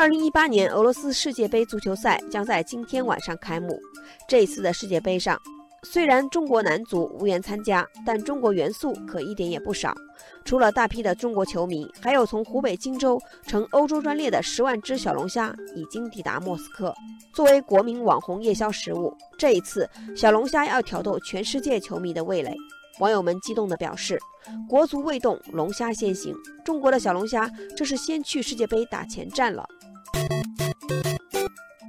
二零一八年俄罗斯世界杯足球赛将在今天晚上开幕。这一次的世界杯上，虽然中国男足无缘参加，但中国元素可一点也不少。除了大批的中国球迷，还有从湖北荆州乘欧洲专列的十万只小龙虾已经抵达莫斯科，作为国民网红夜宵食物。这一次，小龙虾要挑逗全世界球迷的味蕾。网友们激动地表示：“国足未动，龙虾先行。中国的小龙虾这是先去世界杯打前站了。”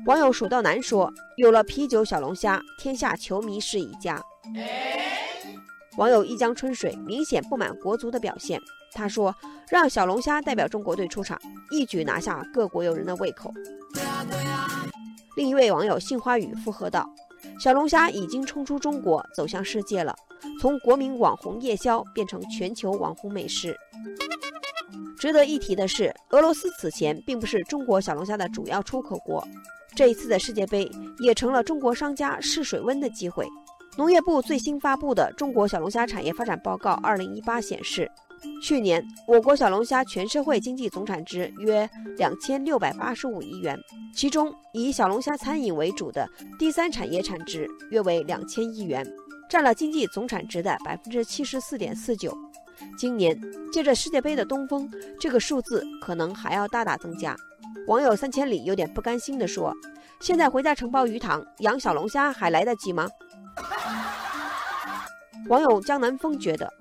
网友蜀道难说：“有了啤酒小龙虾，天下球迷是一家。”网友一江春水明显不满国足的表现，他说：“让小龙虾代表中国队出场，一举拿下各国友人的胃口。”另一位网友杏花雨附和道：“小龙虾已经冲出中国，走向世界了，从国民网红夜宵变成全球网红美食。”值得一提的是，俄罗斯此前并不是中国小龙虾的主要出口国，这一次的世界杯也成了中国商家试水温的机会。农业部最新发布的《中国小龙虾产业发展报告（二零一八）》显示，去年我国小龙虾全社会经济总产值约两千六百八十五亿元，其中以小龙虾餐饮为主的第三产业产值约为两千亿元，占了经济总产值的百分之七十四点四九。今年借着世界杯的东风，这个数字可能还要大大增加。网友三千里有点不甘心地说：“现在回家承包鱼塘养小龙虾还来得及吗？”网友江南风觉得，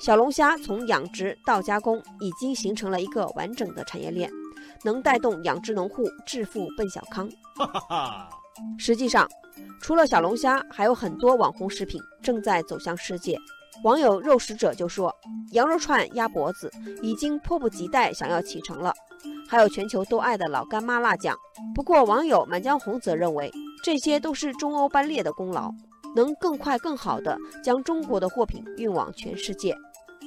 小龙虾从养殖到加工已经形成了一个完整的产业链，能带动养殖农户致富奔小康。实际上，除了小龙虾，还有很多网红食品正在走向世界。网友肉食者就说：“羊肉串、鸭脖子已经迫不及待想要启程了，还有全球都爱的老干妈辣酱。”不过，网友满江红则认为这些都是中欧班列的功劳，能更快更好地将中国的货品运往全世界。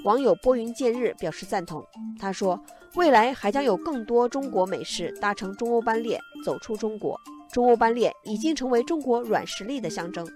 网友拨云见日表示赞同，他说：“未来还将有更多中国美食搭乘中欧班列走出中国，中欧班列已经成为中国软实力的象征。”